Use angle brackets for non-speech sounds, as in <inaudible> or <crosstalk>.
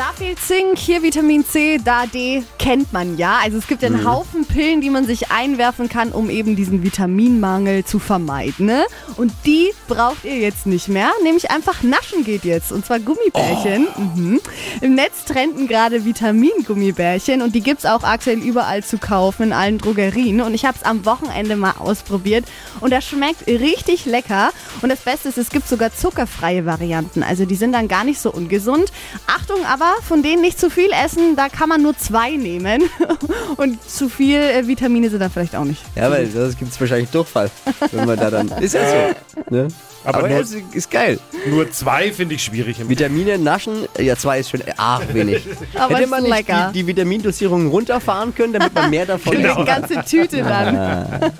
Da fehlt Zink, hier Vitamin C, da D, kennt man ja. Also es gibt einen Haufen Pillen, die man sich einwerfen kann, um eben diesen Vitaminmangel zu vermeiden. Ne? Und die braucht ihr jetzt nicht mehr, nämlich einfach naschen geht jetzt. Und zwar Gummibärchen. Mhm. Im Netz trenden gerade Vitamin-Gummibärchen und die gibt es auch aktuell überall zu kaufen, in allen Drogerien. Und ich habe es am Wochenende mal ausprobiert und das schmeckt richtig lecker. Und das Beste ist, es gibt sogar zuckerfreie Varianten. Also die sind dann gar nicht so ungesund. Achtung aber, von denen nicht zu viel essen, da kann man nur zwei nehmen. <laughs> Und zu viel äh, Vitamine sind da vielleicht auch nicht. Ja, weil sonst gibt es wahrscheinlich Durchfall, wenn man da dann. <laughs> Ist ja so. Ne? Aber Aber, nur- ist, ist geil. Nur zwei finde ich schwierig. Im Vitamine naschen, ja, zwei ist schon arg wenig. <laughs> Aber Hätte man nicht die, die Vitamindosierung runterfahren können, damit man mehr davon Eine ganze Tüte dann.